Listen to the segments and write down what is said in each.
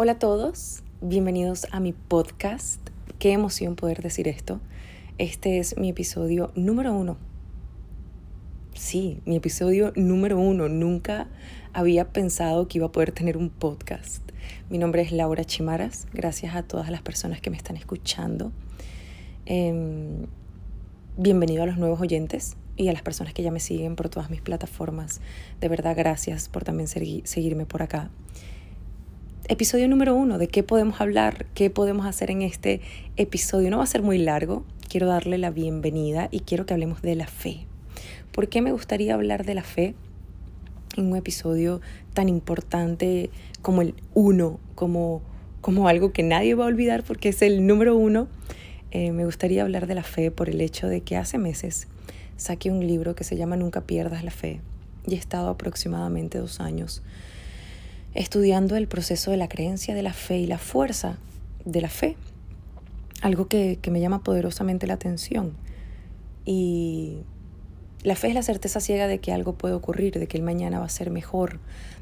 Hola a todos, bienvenidos a mi podcast. Qué emoción poder decir esto. Este es mi episodio número uno. Sí, mi episodio número uno. Nunca había pensado que iba a poder tener un podcast. Mi nombre es Laura Chimaras. Gracias a todas las personas que me están escuchando. Em, bienvenido a los nuevos oyentes y a las personas que ya me siguen por todas mis plataformas. De verdad, gracias por también seguirme por acá episodio número uno, de qué podemos hablar, qué podemos hacer en este episodio. No va a ser muy largo, quiero darle la bienvenida y quiero que hablemos de la fe. ¿Por qué me gustaría hablar de la fe en un episodio tan importante como el uno, como, como algo que nadie va a olvidar porque es el número uno? Eh, me gustaría hablar de la fe por el hecho de que hace meses saqué un libro que se llama Nunca pierdas la fe y he estado aproximadamente dos años estudiando el proceso de la creencia de la fe y la fuerza de la fe. Algo que, me llama poderosamente la atención. Y la fe es la certeza ciega de que algo puede ocurrir, de que el mañana va a ser mejor,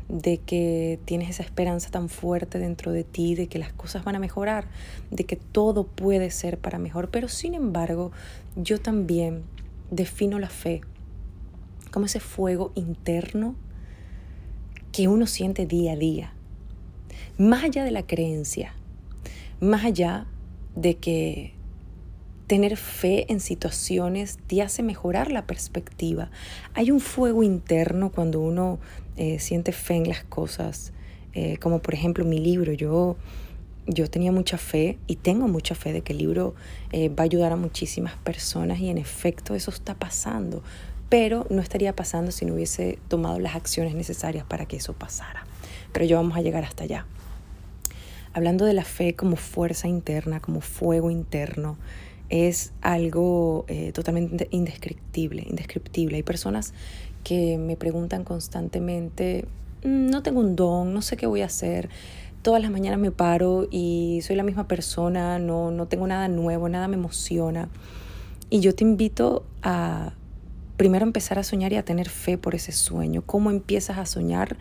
de que tienes esa esperanza tan fuerte dentro de ti, de que las cosas van a mejorar, de que todo puede ser para mejor. Pero sin embargo, yo también defino la fe como ese fuego interno que uno siente día a día. Más allá de la creencia, más allá de que tener fe en situaciones te hace mejorar la perspectiva. Hay un fuego interno cuando uno eh, siente fe en las cosas, eh, como por ejemplo mi libro. Yo, yo tenía mucha fe y tengo mucha fe de que el libro eh, va a ayudar a muchísimas personas y en efecto eso está pasando pero no estaría pasando si no hubiese tomado las acciones necesarias para que eso pasara. Pero ya vamos a llegar hasta allá. Hablando de la fe como fuerza interna, como fuego interno, es algo eh, totalmente indescriptible, indescriptible. Hay personas que me preguntan constantemente, mm, no tengo un don, no sé qué voy a hacer. Todas las mañanas me paro y soy la misma persona, no, no tengo nada nuevo, nada me emociona. Y yo te invito a primero empezar a soñar y a tener fe por ese sueño. ¿Cómo empiezas a soñar?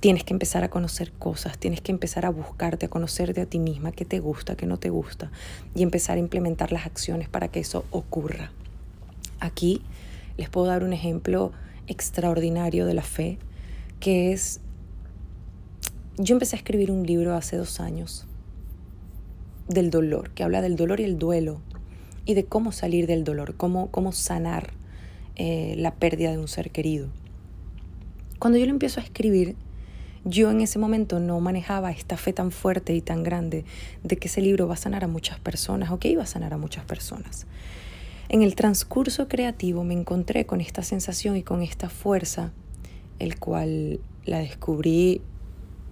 Tienes que empezar a conocer cosas, tienes que empezar a buscarte, a conocerte a ti misma, qué te gusta, qué no te gusta, y empezar a implementar las acciones para que eso ocurra. Aquí les puedo dar un ejemplo extraordinario de la fe, que es, yo empecé a escribir un libro hace dos años del dolor, que habla del dolor y el duelo, y de cómo salir del dolor, cómo, cómo sanar eh, la pérdida de un ser querido. Cuando yo lo empiezo a escribir, yo en ese momento no manejaba esta fe tan fuerte y tan grande de que ese libro va a sanar a muchas personas o que iba a sanar a muchas personas. En el transcurso creativo me encontré con esta sensación y con esta fuerza, el cual la descubrí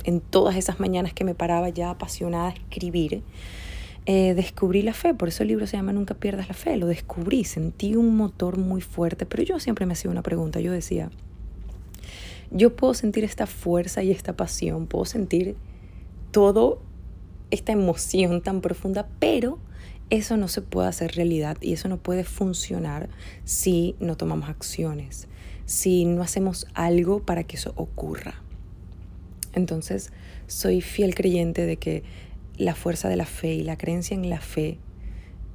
en todas esas mañanas que me paraba ya apasionada a escribir eh, descubrí la fe, por eso el libro se llama Nunca pierdas la fe, lo descubrí, sentí un motor muy fuerte, pero yo siempre me hacía una pregunta, yo decía, yo puedo sentir esta fuerza y esta pasión, puedo sentir todo esta emoción tan profunda, pero eso no se puede hacer realidad y eso no puede funcionar si no tomamos acciones, si no hacemos algo para que eso ocurra. Entonces, soy fiel creyente de que la fuerza de la fe y la creencia en la fe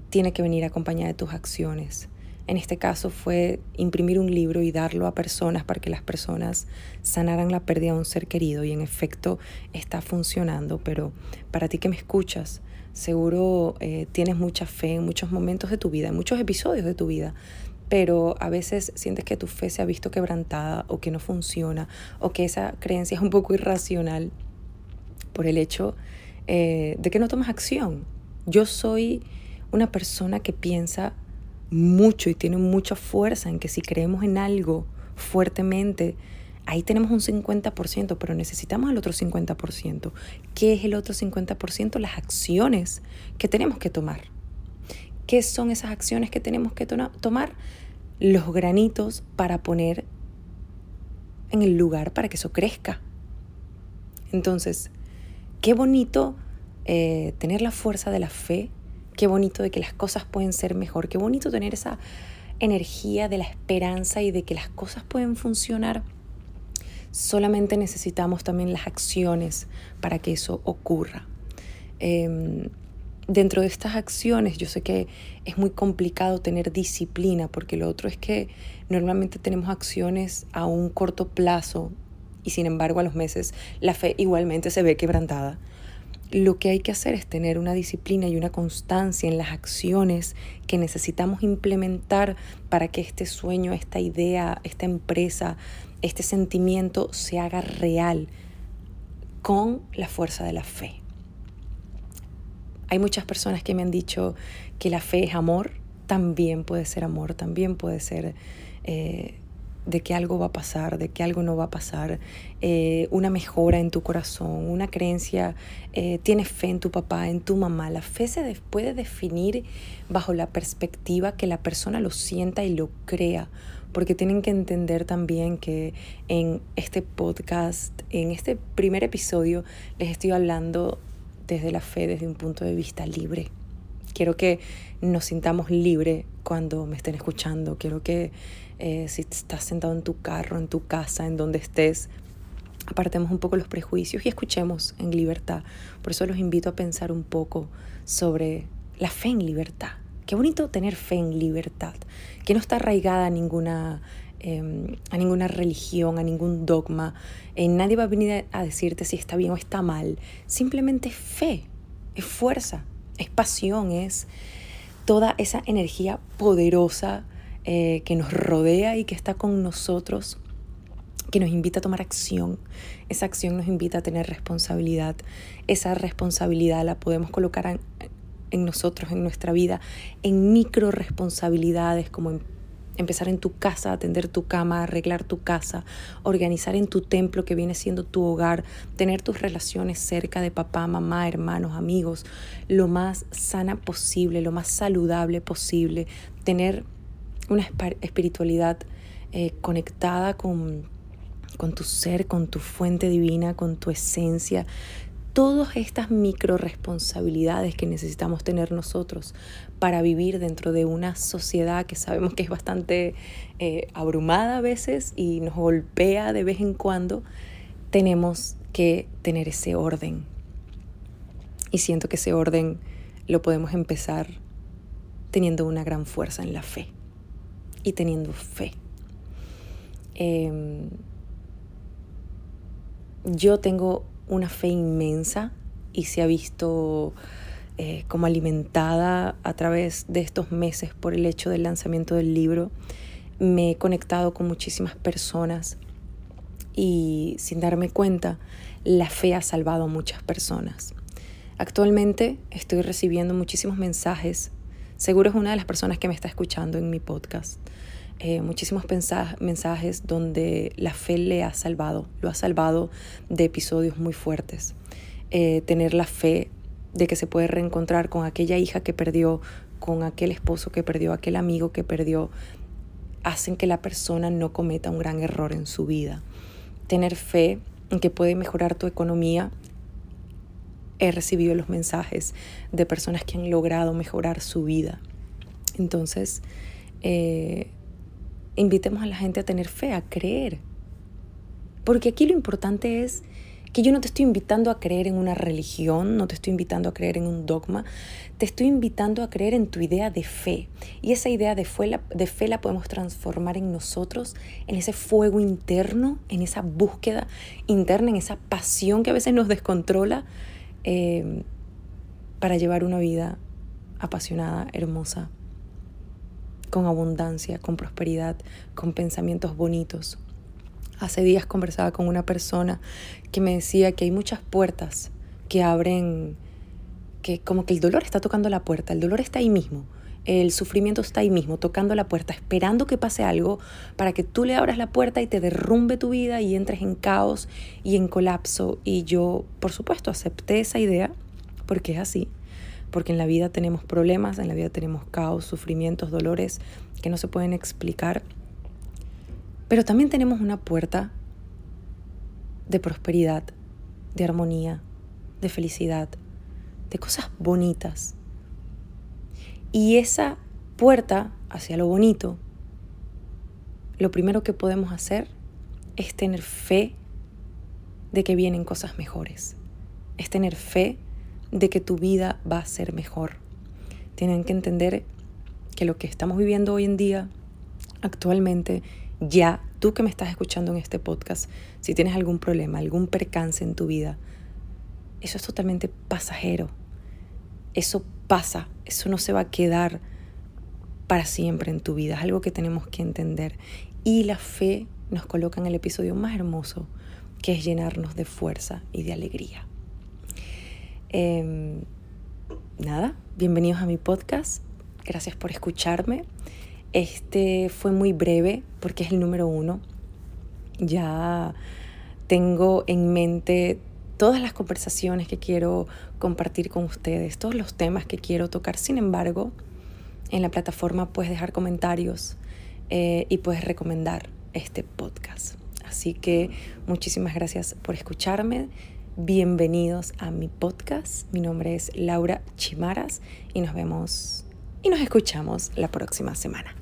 tiene que venir acompañada de tus acciones. En este caso fue imprimir un libro y darlo a personas para que las personas sanaran la pérdida de un ser querido y en efecto está funcionando, pero para ti que me escuchas, seguro eh, tienes mucha fe en muchos momentos de tu vida, en muchos episodios de tu vida, pero a veces sientes que tu fe se ha visto quebrantada o que no funciona o que esa creencia es un poco irracional por el hecho eh, de que no tomas acción. Yo soy una persona que piensa mucho y tiene mucha fuerza en que si creemos en algo fuertemente, ahí tenemos un 50%, pero necesitamos el otro 50%. ¿Qué es el otro 50%? Las acciones que tenemos que tomar. ¿Qué son esas acciones que tenemos que tomar? Los granitos para poner en el lugar para que eso crezca. Entonces, Qué bonito eh, tener la fuerza de la fe, qué bonito de que las cosas pueden ser mejor, qué bonito tener esa energía de la esperanza y de que las cosas pueden funcionar solamente necesitamos también las acciones para que eso ocurra. Em, dentro de estas acciones yo sé que es muy complicado tener disciplina porque lo otro es que normalmente tenemos acciones a un corto plazo y sin embargo a los meses la fe igualmente se ve quebrantada. Lo que hay que hacer es tener una disciplina y una constancia en las acciones que necesitamos implementar para que este sueño, esta idea, esta empresa, este sentimiento se haga real con la fuerza de la fe. Hay muchas personas que me han dicho que la fe es amor, también puede ser amor, también puede ser eh, de que algo va a pasar, de que algo no va a pasar, eh, una mejora en tu corazón, una creencia, eh, tienes fe en tu papá, en tu mamá. La fe se puede definir bajo la perspectiva que la persona lo sienta y lo crea, porque tienen que entender también que en este podcast, en este primer episodio, les estoy hablando desde la fe, desde un punto de vista libre. Quiero que nos sintamos libres cuando me estén escuchando. Quiero que eh, si estás sentado en tu carro, en tu casa, en donde estés, apartemos un poco los prejuicios y escuchemos en libertad. Por eso los invito a pensar un poco sobre la fe en libertad. Qué bonito tener fe en libertad, que no está arraigada a ninguna, em, a ninguna religión, a ningún dogma. Eh, nadie va a venir a decirte si está bien o está mal. Simplemente fe, es fuerza, es pasión, es toda esa energía poderosa eh, que nos rodea y que está con nosotros, que nos invita a tomar acción. Esa acción nos invita a tener responsabilidad. Esa responsabilidad la podemos colocar en, nosotros, en nuestra vida, en micro responsabilidades como en empezar en tu casa, atender tu cama, arreglar tu casa, organizar en tu templo que viene siendo tu hogar, tener tus relaciones cerca de papá, mamá, hermanos, amigos, lo más sana posible, lo más saludable posible, tener una espiritualidad eh, conectada con, con tu ser, con tu fuente divina, con tu esencia, todas estas micro responsabilidades que necesitamos tener nosotros para vivir dentro de una sociedad que sabemos que es bastante eh, abrumada a veces y nos golpea de vez en cuando, tenemos que tener ese orden. Y siento que ese orden lo podemos empezar teniendo una gran fuerza en la fe y teniendo fe. Em, yo tengo una fe inmensa y se ha visto eh, como alimentada a través de estos meses por el hecho del lanzamiento del libro. Me he conectado con muchísimas personas y sin darme cuenta, la fe ha salvado a muchas personas. Actualmente estoy recibiendo muchísimos mensajes, seguro es una de las personas que me está escuchando en mi podcast, eh, muchísimos mensajes donde la fe le ha salvado, lo ha salvado de episodios muy fuertes. Eh, tener la fe de que se puede reencontrar con aquella hija que perdió, con aquel esposo que perdió, aquel amigo que perdió, hacen que la persona no cometa un gran error en su vida. Tener fe en que puede mejorar tu economía. He recibido los mensajes de personas que han logrado mejorar su vida. Entonces, eh, invitemos a la gente a tener fe, a creer. Porque aquí lo importante es que yo no te estoy invitando a creer en una religión, no te estoy invitando a creer en un dogma, te estoy invitando a creer en tu idea de fe. Y esa idea de fe la, de fe la podemos transformar en nosotros, en ese fuego interno, en esa búsqueda interna, en esa pasión que a veces nos descontrola eh, para llevar una vida apasionada, hermosa, con abundancia, con prosperidad, con pensamientos bonitos. Hace días conversaba con una persona que me decía que hay muchas puertas que abren, que como que el dolor está tocando la puerta, el dolor está ahí mismo, el sufrimiento está ahí mismo, tocando la puerta, esperando que pase algo para que tú le abras la puerta y te derrumbe tu vida y entres en caos y en colapso. Y yo, por supuesto, acepté esa idea porque es así porque en la vida tenemos problemas, en la vida tenemos caos, sufrimientos, dolores que no se pueden explicar, pero también tenemos una puerta de prosperidad, de armonía, de felicidad, de cosas bonitas. Y esa puerta hacia lo bonito, lo primero que podemos hacer es tener fe de que vienen cosas mejores. Es tener fe de que tu vida va a ser mejor. Tienen que entender que lo que estamos viviendo hoy en día, actualmente, ya tú que me estás escuchando en este podcast, si tienes algún problema, algún percance en tu vida, eso es totalmente pasajero. Eso pasa, eso no se va a quedar para siempre en tu vida, es algo que tenemos que entender. Y la fe nos coloca en el episodio más hermoso, que es llenarnos de fuerza y de alegría. Em, nada, bienvenidos a mi podcast, gracias por escucharme. Este fue muy breve porque es el número uno. Ya tengo en mente todas las conversaciones que quiero compartir con ustedes, todos los temas que quiero tocar. Sin embargo, en la plataforma puedes dejar comentarios eh, y puedes recomendar este podcast. Así que muchísimas gracias por escucharme. Bienvenidos a mi podcast. Mi nombre es Laura Chimaras y nos vemos y nos escuchamos la próxima semana.